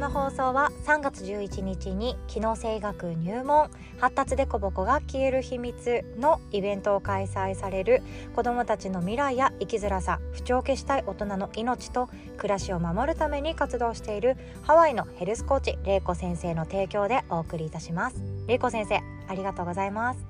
の放送は3月11日に機能性学入門発達でこぼこが消える秘密のイベントを開催される子どもたちの未来や生きづらさ不調を消したい大人の命と暮らしを守るために活動しているハワイのヘルスコーチ玲子先生の提供でお送りいたします。玲子先生ありがとうございます。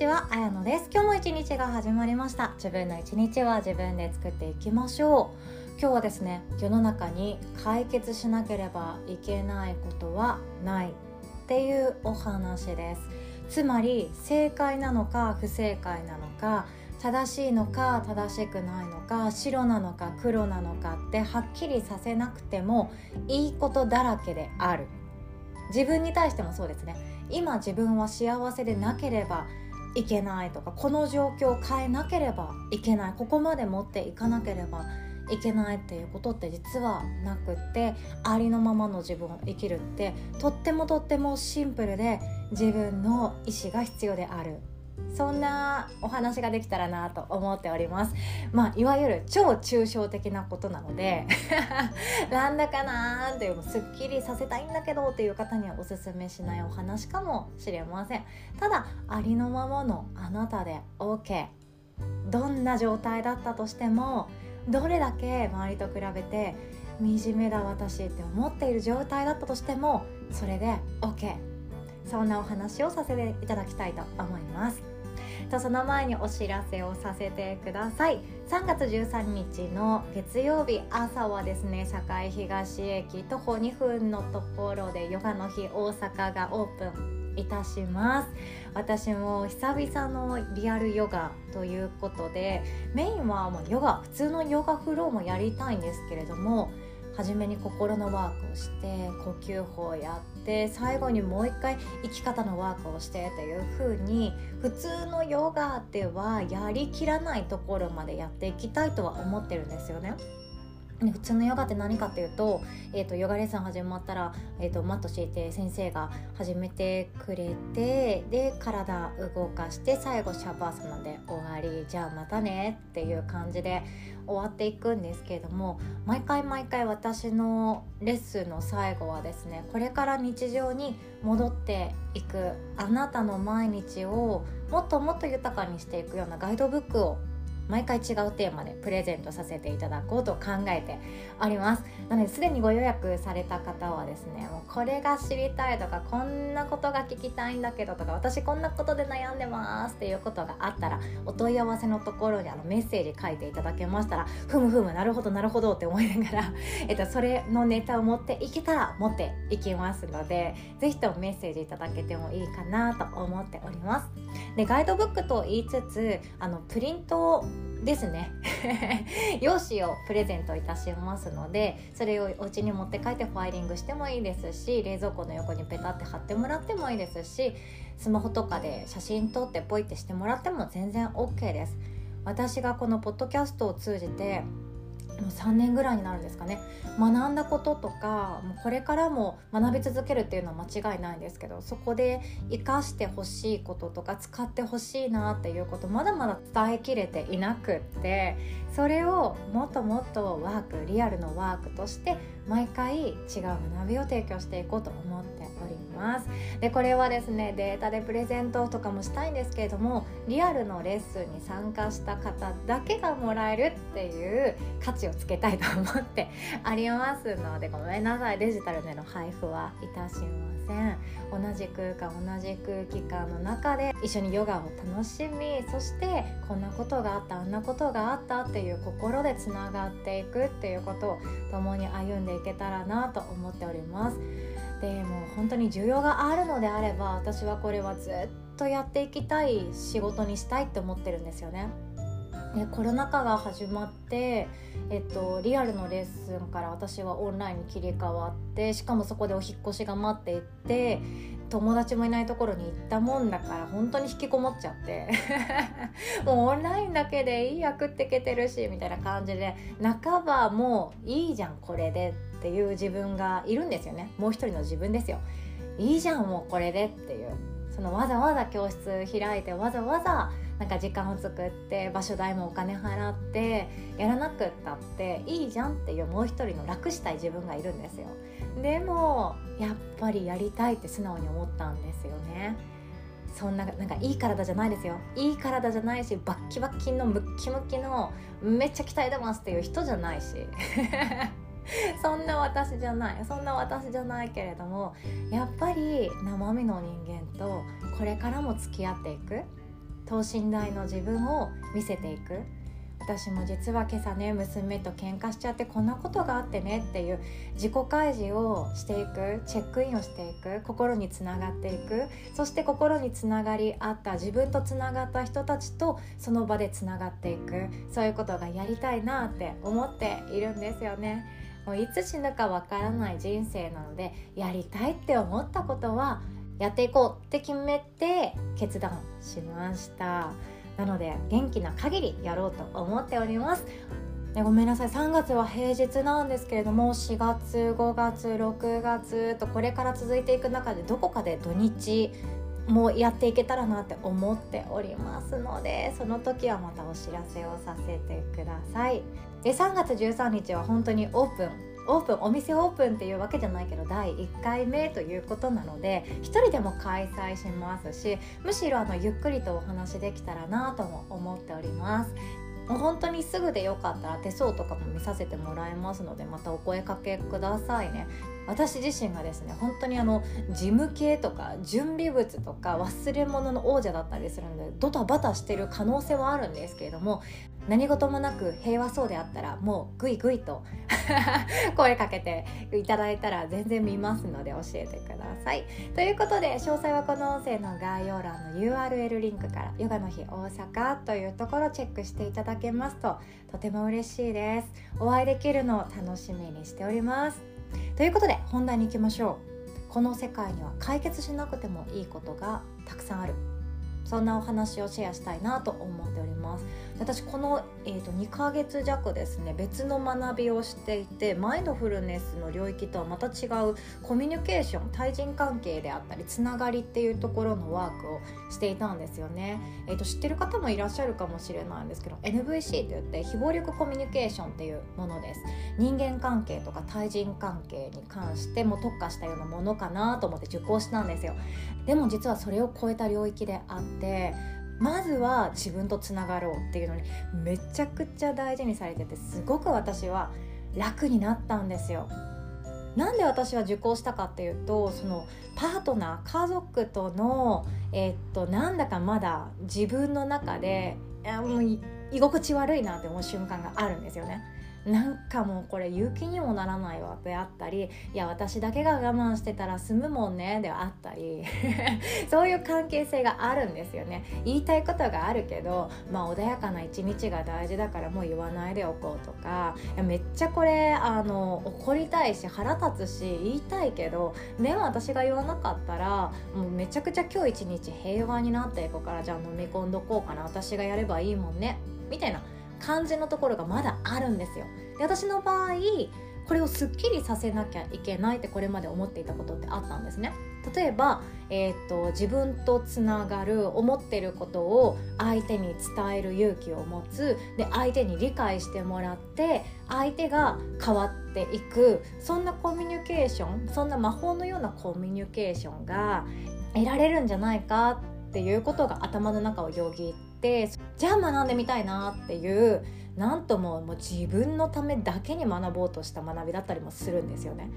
ちは、あやのです。今日も一日が始まりました。自分の一日は自分で作っていきましょう。今日はですね世の中に解決しなければいけないことはないっていうお話です。つまり正解なのか不正解なのか正しいのか正しくないのか白なのか黒なのかってはっきりさせなくてもいいことだらけである。自分に対してもそうですね。今自分は幸せでなければいけないとかこの状況を変えなければいけないここまで持っていかなければいけないっていうことって実はなくってありのままの自分を生きるってとってもとってもシンプルで自分の意思が必要である。そんなお話ができたらなと思っております。まあいわゆる超抽象的なことなので なんだかなーっていうすっきりさせたいんだけどっていう方にはおすすめしないお話かもしれません。ただありのままのあなたで OK どんな状態だったとしてもどれだけ周りと比べて惨めだ私って思っている状態だったとしてもそれで OK そんなお話をさせていただきたいと思います。とその前にお知らせをさせてください3月13日の月曜日朝はですね堺東駅徒歩2分のところでヨガの日大阪がオープンいたします私も久々のリアルヨガということでメインはもうヨガ普通のヨガフローもやりたいんですけれども初めに心のワークをして呼吸法をやって最後にもう一回生き方のワークをしてというふうに普通のヨガではやりきらないところまでやっていきたいとは思ってるんですよね。普通のヨガって何かっていうと,、えーと、ヨガレッスン始まったら、えーと、マット敷いて先生が始めてくれてで体動かして最後シャバーサナで終わりじゃあまたねっていう感じで終わっていくんですけれども毎回毎回私のレッスンの最後はですねこれから日常に戻っていくあなたの毎日をもっともっと豊かにしていくようなガイドブックを毎回違うテーマでプレゼントさせていただこうと考えております。なのですでにご予約された方はですねもうこれが知りたいとかこんなことが聞きたいんだけどとか私こんなことで悩んでますっていうことがあったらお問い合わせのところにあのメッセージ書いていただけましたらふむふむなるほどなるほどって思いながら、えっと、それのネタを持っていけたら持っていきますので是非ともメッセージいただけてもいいかなと思っております。でガイドブックと言いつつあのプリントですね。用紙をプレゼントいたしますのでそれをお家に持って帰ってファイリングしてもいいですし冷蔵庫の横にペタって貼ってもらってもいいですしスマホとかで写真撮ってポイってしてもらっても全然 OK です。私がこのポッドキャストを通じてもう3年ぐらいになるんですかね。学んだこととかもうこれからも学び続けるっていうのは間違いないんですけどそこで生かしてほしいこととか使ってほしいなっていうことまだまだ伝えきれていなくってそれをもっともっとワークリアルのワークとして毎回違う学びを提供していこうと思ってります。でこれはですねデータでプレゼントとかもしたいんですけれどもリアルのレッスンに参加した方だけがもらえるっていう価値をつけたいと思って ありますのでごめんなさい。デジタルでの配布はいたしません。同じ空間同じ空気感の中で一緒にヨガを楽しみそしてこんなことがあったあんなことがあったっていう心でつながっていくっていうことを共に歩んでいけたらなと思っております。でもう本当に需要があるのであれば私はこれはずっとやっていきたい仕事にしたいって思ってるんですよね。でコロナ禍が始まって、えっと、リアルのレッスンから私はオンラインに切り替わってしかもそこでお引越しが待っていて友達もいないところに行ったもんだから本当に引きこもっちゃって。もうオンラインだけでいいや食ってけてるしみたいな感じで半ばもういいじゃんこれで。っていう自分がいるんですよね。もう一人の自分ですよ。いいじゃんもうこれでっていう。そのわざわざ教室開いてわざわざなんか時間を作って場所代もお金払ってやらなくったっていいじゃんっていうもう一人の楽したい自分がいるんですよ。でもやっぱりやりたいって素直に思ったんですよね。そんななんかいい体じゃないですよ。いい体じゃないしバッキバッキのムッキムキのめっちゃ鍛えてますっていう人じゃないし。そんな私じゃない。そんな私じゃないけれどもやっぱり生身の人間とこれからも付き合っていく。等身大の自分を見せていく。私も実は今朝ね娘と喧嘩しちゃってこんなことがあってねっていう自己開示をしていく。チェックインをしていく。心につながっていく。そして心につながりあった自分とつながった人たちとその場でつながっていく。そういうことがやりたいなって思っているんですよね。もういつ死ぬかわからない人生なのでやりたいって思ったことはやっていこうって決めて決断しました。なので元気な限りやろうと思っております。でごめんなさい。3月は平日なんですけれども4月5月6月とこれから続いていく中でどこかで土日もやっていけたらなって思っておりますのでその時はまたお知らせをさせてください。で3月13日は本当にオープン。オープンお店オープンっていうわけじゃないけど第1回目ということなので1人でも開催しますしむしろあのゆっくりとお話できたらなとも思っております。もう本当にすぐでよかったら手相とかも見させてもらえますのでまたお声かけくださいね。私自身がですね本当にあの事務系とか準備物とか忘れ物の王者だったりするのでドタバタしてる可能性はあるんですけれども何事もなく平和そうであったらもうグイグイと 声かけていただいたら全然見ますので教えてください。ということで詳細はこの音声の概要欄の URL リンクからヨガの日大阪というところチェックしていただけますととても嬉しいです。お会いできるのを楽しみにしております。ということで本題に行きましょう。この世界には解決しなくてもいいことがたくさんある。そんなお話をシェアしたいなと思っております。私この、えーと、2ヶ月弱ですね別の学びをしていてマインドフルネスの領域とはまた違うコミュニケーション対人関係であったりつながりっていうところのワークをしていたんですよね、えーと、知ってる方もいらっしゃるかもしれないんですけど NVC って言って非暴力コミュニケーションっていうものです。人間関係とか対人関係に関しても特化したようなものかなと思って受講したんですよ。でも実はそれを超えた領域であってまずは自分とつながろうっていうのにめちゃくちゃ大事にされててすごく私は楽になったんですよ。なんで私は受講したかっていうとそのパートナー家族との、えー、っとなんだかまだ自分の中でもう居心地悪いなって思う瞬間があるんですよね。なんかもうこれ勇気にもならないわであったりいや私だけが我慢してたら済むもんねであったり そういう関係性があるんですよね。言いたいことがあるけどまあ穏やかな一日が大事だからもう言わないでおこうとかめっちゃこれあの怒りたいし腹立つし言いたいけどでも私が言わなかったらもうめちゃくちゃ今日一日平和になっていくからじゃあ飲み込んどこうかな私がやればいいもんねみたいな感じのところがまだあるんですよ。で私の場合これをすっきりさせなきゃいけないってこれまで思っていたことってあったんですね。例えば、えーと、自分とつながる思ってることを相手に伝える勇気を持つ。で相手に理解してもらって相手が変わっていく。そんなコミュニケーションそんな魔法のようなコミュニケーションが得られるんじゃないかっていうことが頭の中をよぎってじゃあ学んでみたいなっていうなんとももう自分のためだけに学ぼうとした学びだったりもするんですよね。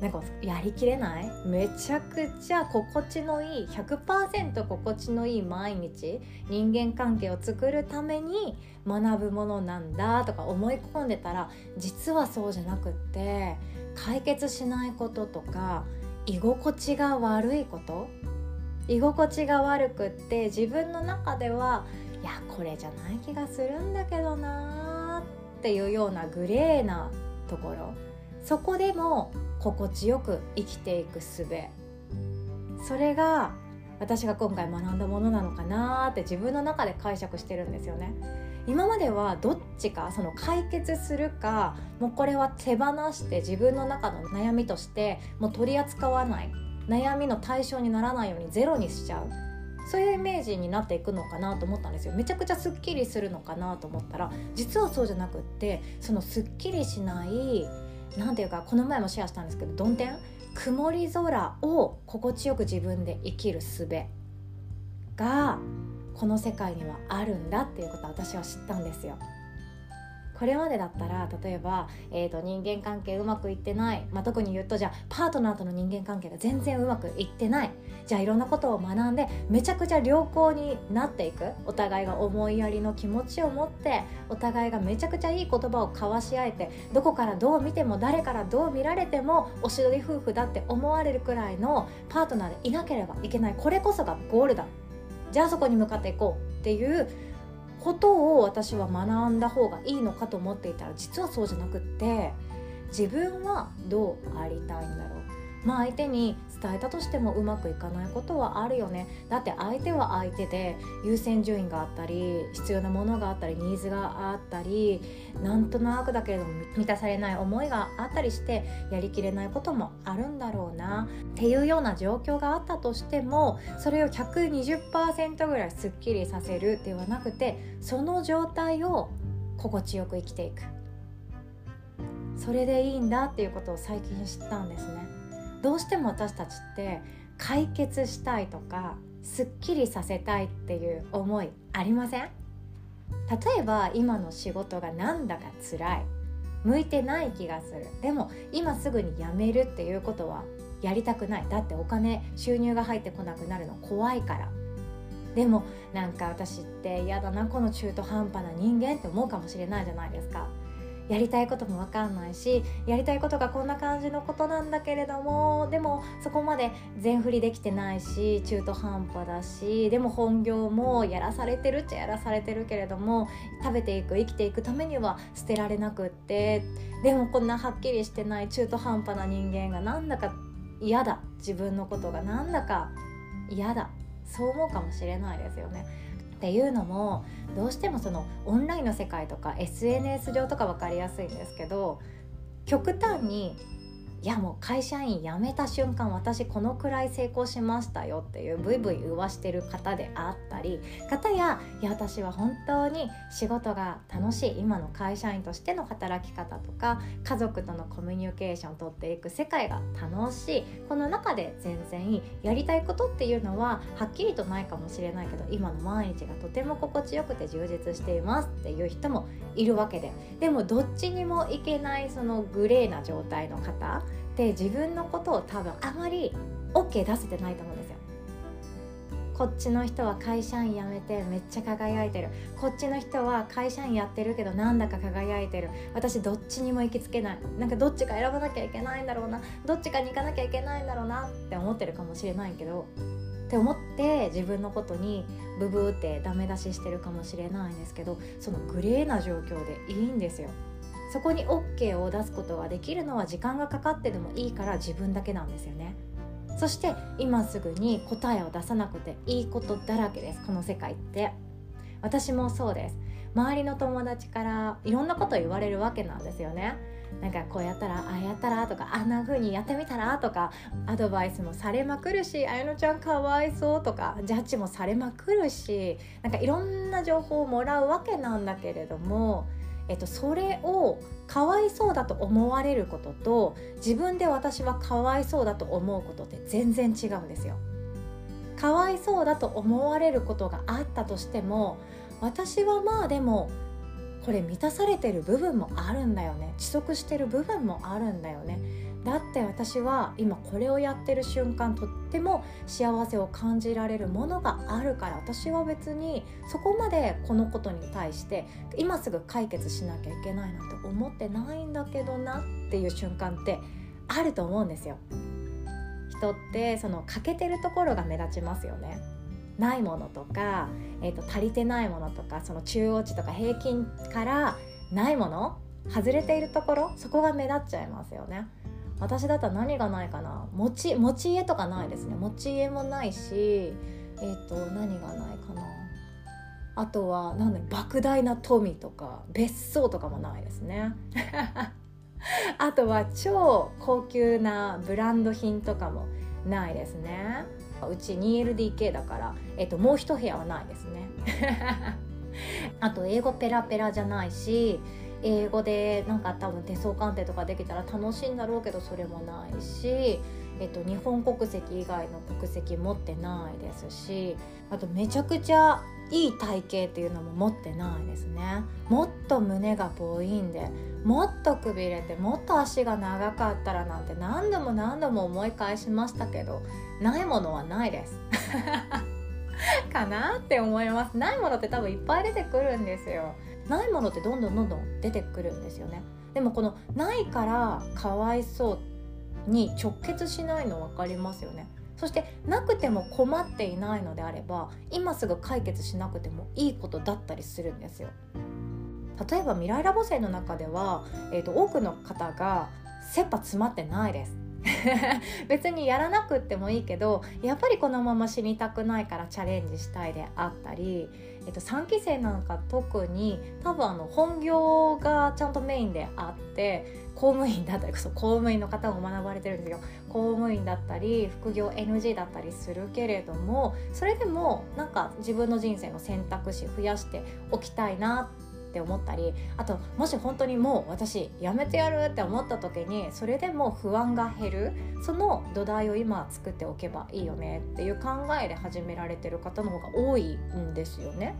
なんかやりきれない？めちゃくちゃ心地のいい100%心地のいい毎日人間関係を作るために学ぶものなんだとか思い込んでたら実はそうじゃなくって解決しないこととか居心地が悪いこと居心地が悪くって自分の中ではいやこれじゃない気がするんだけどなっていうようなグレーなところ。そこでも心地よく生きていく術。それが私が今回学んだものなのかなって自分の中で解釈してるんですよね。今まではどっちかその解決するかもうこれは手放して自分の中の悩みとしてもう取り扱わない。悩みの対象にならないようにゼロにしちゃう。そういうイメージになっていくのかなと思ったんですよめちゃくちゃすっきりするのかなと思ったら実はそうじゃなくってそのすっきりしない何ていうかこの前もシェアしたんですけど曇天曇り空を心地よく自分で生きる術がこの世界にはあるんだっていうことは私は知ったんですよ。これまでだったら例えば、えーと、人間関係うまくいってない、まあ、特に言うとじゃあパートナーとの人間関係が全然うまくいってない。じゃあいろんなことを学んでめちゃくちゃ良好になっていく。お互いが思いやりの気持ちを持ってお互いがめちゃくちゃいい言葉を交わし合えてどこからどう見ても誰からどう見られてもおしどり夫婦だって思われるくらいのパートナーでいなければいけない。これこそがゴールだ。じゃあそこに向かっていこうっていうことを私は学んだ方がいいのかと思っていたら実はそうじゃなくって自分はどうありたいんだろうまあ相手に伝えたとしてもうまくいかないことはあるよね。だって相手は相手で優先順位があったり必要なものがあったりニーズがあったりなんとなくだけれども満たされない思いがあったりしてやりきれないこともあるんだろうな。っていうような状況があったとしてもそれを120%ぐらいすっきりさせるではなくてその状態を心地よく生きていく。それでいいんだっていうことを最近知ったんですね。どうしても私たちって解決したいとかすっきりさせたいっていう思いありません？例えば今の仕事がなんだか辛い。向いてない気がする。でも今すぐに辞めるっていうことはやりたくない。だってお金収入が入ってこなくなるの怖いから。でもなんか私って嫌だなこの中途半端な人間って思うかもしれないじゃないですか。やりたいことも分かんないしやりたいことがこんな感じのことなんだけれどもでもそこまで全振りできてないし中途半端だしでも本業もやらされてるっちゃやらされてるけれども食べていく生きていくためには捨てられなくってでもこんなはっきりしてない中途半端な人間がなんだか嫌だ自分のことがなんだか嫌だそう思うかもしれないですよね。っていうのもどうしてもそのオンラインの世界とか SNS 上とか分かりやすいんですけど極端にいやもう会社員辞めた瞬間私このくらい成功しましたよっていうブイブイ言わしてる方であったり方やいや私は本当に仕事が楽しい今の会社員としての働き方とか家族とのコミュニケーションをとっていく世界が楽しいこの中で全然いいやりたいことっていうのははっきりとないかもしれないけど今の毎日がとても心地よくて充実していますっていう人もいるわけで。でもどっちにもいけないそのグレーな状態の方って自分のことを多分あまり OK 出せてないと思うんですよ。こっちの人は会社員辞めてめっちゃ輝いてる。こっちの人は会社員やってるけどなんだか輝いてる。私どっちにも行きつけない。なんかどっちか選ばなきゃいけないんだろうな。どっちかに行かなきゃいけないんだろうな。って思ってるかもしれないけどって思って自分のことにブブーってダメ出ししてるかもしれないんですけどそのグレーな状況でいいんですよ。そこに OK を出すことができるのは時間がかかってでもいいから自分だけなんですよね。そして今すぐに答えを出さなくていいことだらけです。この世界って。私もそうです。周りの友達からいろんなこと言われるわけなんですよね。なんかこうやったらああやったらとかあんな風にやってみたらとかアドバイスもされまくるしあやのちゃんかわいそうとかジャッジもされまくるしなんかいろんな情報をもらうわけなんだけれどもえっと、それをかわいそうだと思われることと自分で私はかわいそうだと思うことって全然違うんですよ。かわいそうだと思われることがあったとしても私はまあでもこれ満たされてる部分もあるんだよね遅足してる部分もあるんだよねだって私は今これをやってる瞬間とっても幸せを感じられるものがあるから私は別にそこまでこのことに対して今すぐ解決しなきゃいけないなんて思ってないんだけどなっていう瞬間ってあると思うんですよ。人ってその欠けてるところが目立ちますよね。ないものとか、えーと、足りてないものとかその中央値とか平均からないもの外れているところそこが目立っちゃいますよね。私だったら何がないかな？持ち持ち家とかないですね。持ち家もないしえっ、ー、と何がないかな？あとは何だ莫大な富とか別荘とかもないですね。あとは超高級なブランド品とかもないですね。うち 2LDK だから、えっと、もう一部屋はないですね。あと英語ペラペラじゃないし英語でなんか多分手相鑑定とかできたら楽しいんだろうけどそれもないし、えっと、日本国籍以外の国籍持ってないですしあとめちゃくちゃいい体型っていうのも持ってないですね。もっと胸がボインでもっとくびれてもっと足が長かったらなんて何度も何度も思い返しましたけどないものはないです。かなって思います。ないものって多分いっぱい出てくるんですよ。ないものってどんどんどんどん出てくるんですよね。でもこのないからかわいそうに直結しないの分かりますよね。そしてなくても困っていないのであれば今すぐ解決しなくてもいいことだったりするんですよ。例えば未来ラボ生の中では、えーと、多くの方が切羽詰まってないです。別にやらなくってもいいけどやっぱりこのまま死にたくないからチャレンジしたいであったり、えっと、3期生なんか特に多分あの本業がちゃんとメインであって公務員だったりそ公務員の方も学ばれてるんですよ。公務員だったり副業 NG だったりするけれどもそれでもなんか自分の人生の選択肢増やしておきたいなって思ったりあともし本当にもう私やめてやるって思った時にそれでも不安が減るその土台を今作っておけばいいよねっていう考えで始められてる方の方が多いんですよね。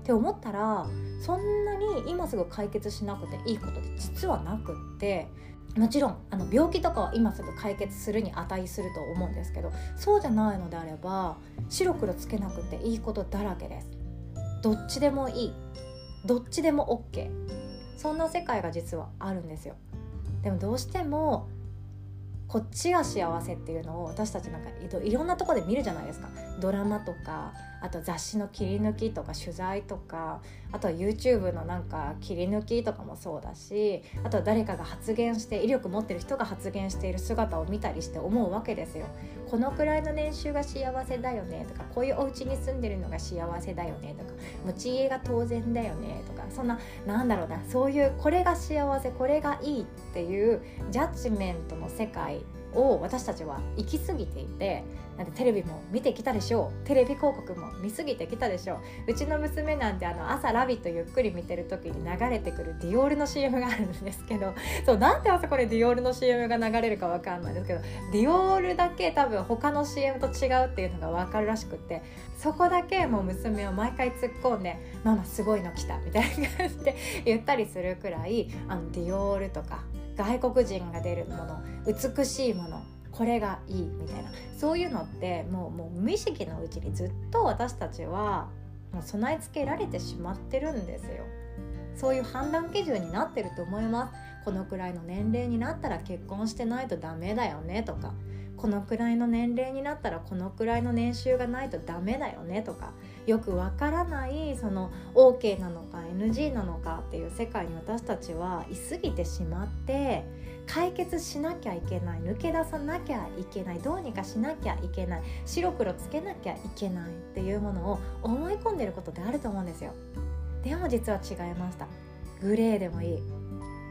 って思ったらそんなに今すぐ解決しなくていいことって実はなくってもちろんあの病気とかは今すぐ解決するに値すると思うんですけどそうじゃないのであれば白黒つけなくていいことだらけですどっちでもいいどっちでも OK そんな世界が実はあるんですよ。でもどうしてもこっちが幸せっていうのを私たちなんかいろんなとこで見るじゃないですか。ドラマとかあと雑誌の切り抜きとか取材とかあとは YouTube のなんか切り抜きとかもそうだしあとは誰かが発言して威力持ってる人が発言している姿を見たりして思うわけですよ。このくらいの年収が幸せだよねとかこういうお家に住んでるのが幸せだよねとか持ち家が当然だよねとかそんななんだろうなそういうこれが幸せこれがいいっていうジャッジメントの世界を私たちは行き過ぎていてなんてテレビも見てきたでしょうテレビ広告も見過ぎてきたでしょううちの娘なんてあの朝「ラビット!」ゆっくり見てる時に流れてくるディオールの CM があるんですけどそうなんで朝これディオールの CM が流れるか分かんないですけどディオールだけ多分他の CM と違うっていうのが分かるらしくってそこだけもう娘を毎回突っ込んで「ママすごいの来た」みたいな感じで言ったりするくらいあのディオールとか外国人が出るもの美しいものこれがいいみたいな。そういうのってもうもう無意識のうちにずっと私たちはもう備え付けられてしまってるんですよ。そういう判断基準になってると思います。このくらいの年齢になったら結婚してないとダメだよねとかこのくらいの年齢になったらこのくらいの年収がないとダメだよねとかよくわからないその OK なのか NG なのかっていう世界に私たちはいすぎてしまって解決しなきゃいけない抜け出さなきゃいけないどうにかしなきゃいけない白黒つけなきゃいけないっていうものを思い込んでることってあると思うんですよ。でも実は違いました。グレーでもいい。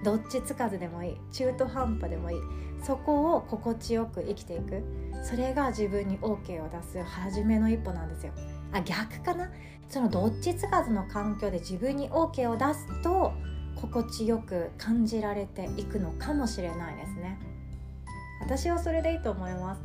どっちつかずでもいい。中途半端でもいい。そこを心地よく生きていく。それが自分に OK を出す初めの一歩なんですよ。あ逆かな？そのどっちつかずの環境で自分に OK を出すと心地よく感じられていくのかもしれないですね。私はそれでいいと思います。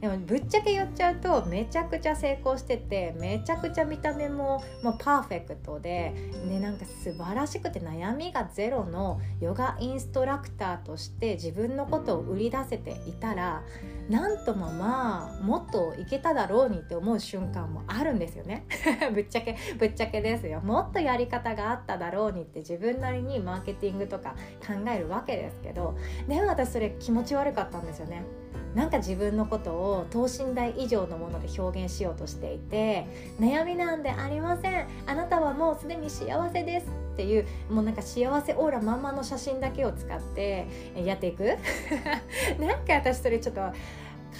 でもぶっちゃけ言っちゃうとめちゃくちゃ成功しててめちゃくちゃ見た目ももうパーフェクトででなんか素晴らしくて悩みがゼロのヨガインストラクターとして自分のことを売り出せていたらなんともまあもっといけただろうにって思う瞬間もあるんですよね。ぶっちゃけぶっちゃけですよ。もっとやり方があっただろうにって自分なりにマーケティングとか考えるわけですけどでも私それ気持ち悪かったんですよね。なんか自分のことを等身大以上のもので表現しようとしていて悩みなんでありません。あなたはもうすでに幸せです。っていうもうなんか幸せオーラまんまの写真だけを使ってやっていく？なんか私それちょっと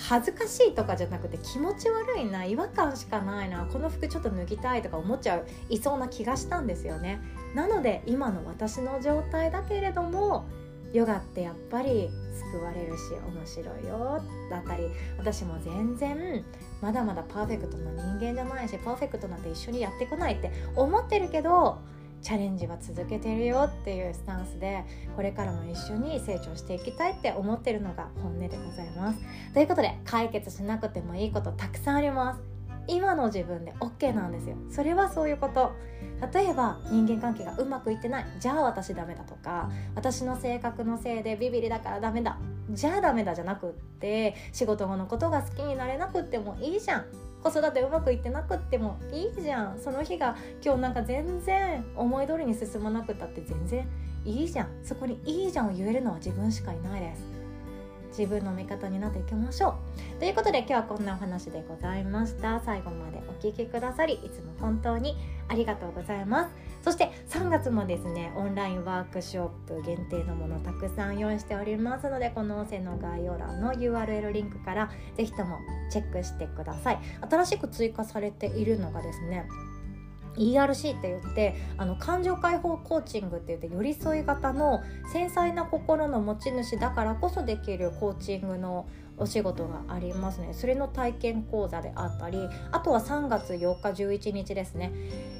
恥ずかしいとかじゃなくて気持ち悪いな違和感しかないなこの服ちょっと脱ぎたいとか思っちゃういそうな気がしたんですよね。なので今の私の状態だけれどもヨガってやっぱり救われるし面白いよだったり私も全然まだまだパーフェクトな人間じゃないしパーフェクトなんて一緒にやってこないって思ってるけどチャレンジは続けてるよっていうスタンスでこれからも一緒に成長していきたいって思ってるのが本音でございます。ということで解決しなくてもいいことたくさんあります。今の自分で OK なんですよ。それはそういうこと。例えば人間関係がうまくいってない。じゃあ私ダメだとか私の性格のせいでビビりだからダメだ。じゃあダメだじゃなくって仕事後のことが好きになれなくってもいいじゃん。子育てうまくいってなくってもいいじゃん。その日が今日なんか全然思い通りに進まなくったって全然いいじゃん。そこにいいじゃんを言えるのは自分しかいないです。自分の味方になっていきましょう。ということで今日はこんなお話でございました。最後までお聴きくださりいつも本当にありがとうございます。そして3月もですねオンラインワークショップ限定のものたくさん用意しておりますのでこの音声の概要欄の URL リンクから是非ともチェックしてください。新しく追加されているのがですね ERC って言ってあの感情解放コーチングって言って寄り添い型の繊細な心の持ち主だからこそできるコーチングのお仕事がありますね。それの体験講座であったりあとは3月8日11日ですね。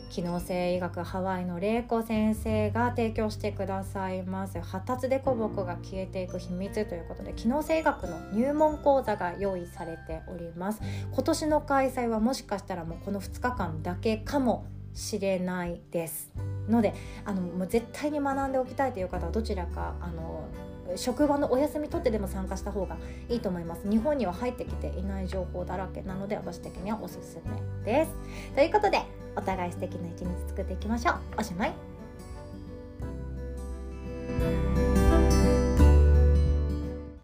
機能性医学ハワイの玲子先生が提供してくださいます。発達でこぼこが消えていく秘密ということで機能性医学の入門講座が用意されております。今年の開催はもしかしたらもうこの2日間だけかもしれないです。のであのもう絶対に学んでおきたいという方はどちらかあの職場のお休み取ってでも参加した方がいいと思います。日本には入ってきていない情報だらけ。なので私的にはおすすめです。ということでお互い素敵な一日作っていきましょう。おしまい。